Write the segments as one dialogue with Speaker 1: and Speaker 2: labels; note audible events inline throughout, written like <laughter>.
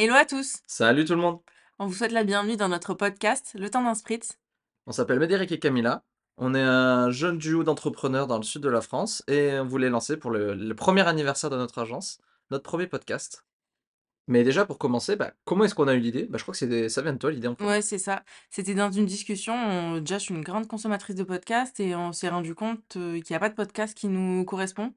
Speaker 1: Hello à tous!
Speaker 2: Salut tout le monde!
Speaker 1: On vous souhaite la bienvenue dans notre podcast, Le temps d'un spritz.
Speaker 2: On s'appelle Médéric et Camilla. On est un jeune duo d'entrepreneurs dans le sud de la France et on voulait lancer pour le, le premier anniversaire de notre agence, notre premier podcast. Mais déjà pour commencer, bah, comment est-ce qu'on a eu l'idée? Bah, je crois que des- ça vient de toi l'idée en fait.
Speaker 1: Ouais, c'est ça. C'était dans une discussion. on- Déjà, je suis une grande consommatrice de podcasts et on s'est rendu compte euh, qu'il n'y a pas de podcast qui nous correspond.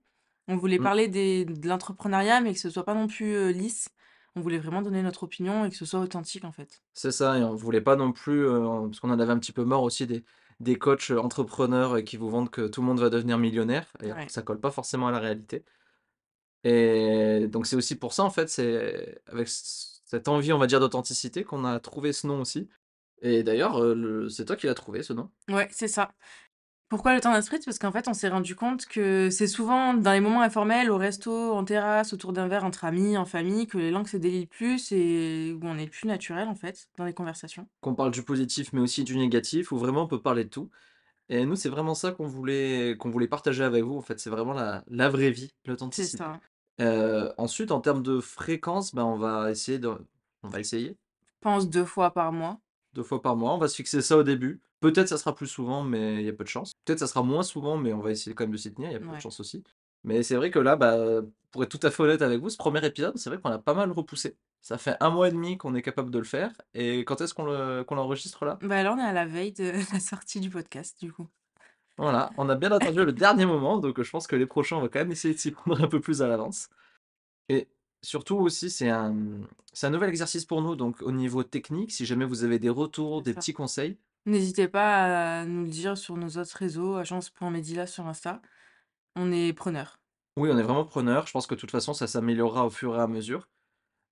Speaker 1: On voulait
Speaker 2: Mm.
Speaker 1: parler des, de l'entrepreneuriat, mais que ce soit pas non plus euh, lisse. On voulait vraiment donner notre opinion et que ce soit authentique en fait.
Speaker 2: C'est ça, et on voulait pas non plus, euh, parce qu'on en avait un petit peu marre aussi des, des coachs euh, entrepreneurs euh, qui vous vendent que tout le monde va devenir millionnaire, et
Speaker 1: Ouais.
Speaker 2: ça colle pas forcément à la réalité. Et donc c'est aussi pour ça en fait, c'est avec cette envie, on va dire, d'authenticité qu'on a trouvé ce nom aussi. Et d'ailleurs, le- c'est toi qui l'as trouvé ce nom.
Speaker 1: Ouais, c'est ça. Pourquoi le temps d'un spritz? Parce qu'en fait, on s'est rendu compte que c'est souvent dans les moments informels, au resto, en terrasse, autour d'un verre entre amis, en famille, que les langues se délient le plus et où on est le plus naturel, en fait, dans les conversations.
Speaker 2: Qu'on parle du positif mais aussi du négatif, où vraiment on peut parler de tout. Et nous, c'est vraiment ça qu'on voulait, qu'on voulait partager avec vous. En fait, c'est vraiment la, la vraie vie,
Speaker 1: C'est
Speaker 2: l'authenticité.
Speaker 1: ça.
Speaker 2: Euh, ensuite, en termes de fréquence, ben, on va essayer de, on va essayer
Speaker 1: Je pense 2 fois par mois.
Speaker 2: Deux fois par mois. On va se fixer ça au début. Peut-être ça sera plus souvent, mais il y a peu de chance. Peut-être ça sera moins souvent, mais on va essayer quand même de s'y tenir. Il y a peu de chance aussi. Mais c'est vrai que là, bah, pour être tout à fait honnête avec vous, ce premier épisode, c'est vrai qu'on a pas mal repoussé. Ça fait un mois et demi qu'on est capable de le faire. Et quand est-ce qu'on le, qu'on l'enregistre là?
Speaker 1: Bah, là, on est à la veille de <laughs> la sortie du podcast, du coup.
Speaker 2: Voilà, on a bien attendu le <laughs> dernier moment, donc je pense que les prochains, on va quand même essayer de s'y prendre un peu plus à l'avance. Et surtout aussi, c'est un, c'est un nouvel exercice pour nous, donc au niveau technique, si jamais vous avez des retours,
Speaker 1: C'est
Speaker 2: des
Speaker 1: ça.
Speaker 2: petits conseils,
Speaker 1: N'hésitez pas à nous le dire sur nos autres réseaux, agence.medila sur Insta. On est preneurs.
Speaker 2: oui, on est vraiment preneur. Je pense que de toute façon, ça s'améliorera au fur et à mesure.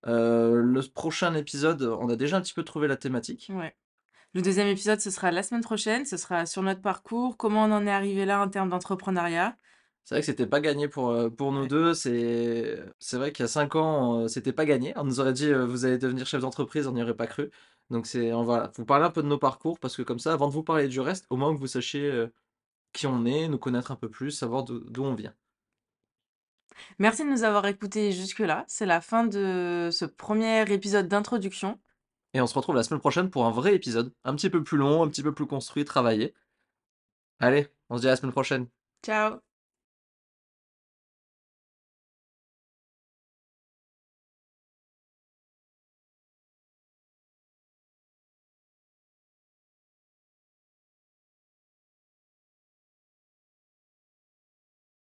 Speaker 2: Euh, le prochain épisode, on a déjà un petit peu trouvé la thématique.
Speaker 1: Ouais. Le deuxième épisode, ce sera la semaine prochaine. Ce sera sur notre parcours, comment on en est arrivé là en termes d'entrepreneuriat.
Speaker 2: C'est vrai que c'était pas gagné pour, euh, pour nous
Speaker 1: Ouais.
Speaker 2: deux. C'est c'est vrai qu'il y a cinq ans, euh, c'était pas gagné. On nous aurait dit, euh, vous allez devenir chef d'entreprise, on n'y aurait pas cru. Donc c'est, on va vous parler un peu de nos parcours parce que comme ça, avant de vous parler du reste, au moins que vous sachiez euh, qui on est, nous connaître un peu plus, savoir d'où d'où on vient.
Speaker 1: Merci de nous avoir écoutés jusque-là. C'est la fin de ce premier épisode d'introduction.
Speaker 2: Et on se retrouve la semaine prochaine pour un vrai épisode, un petit peu plus long, un petit peu plus construit, travaillé. Allez, on se dit à la semaine prochaine.
Speaker 1: Ciao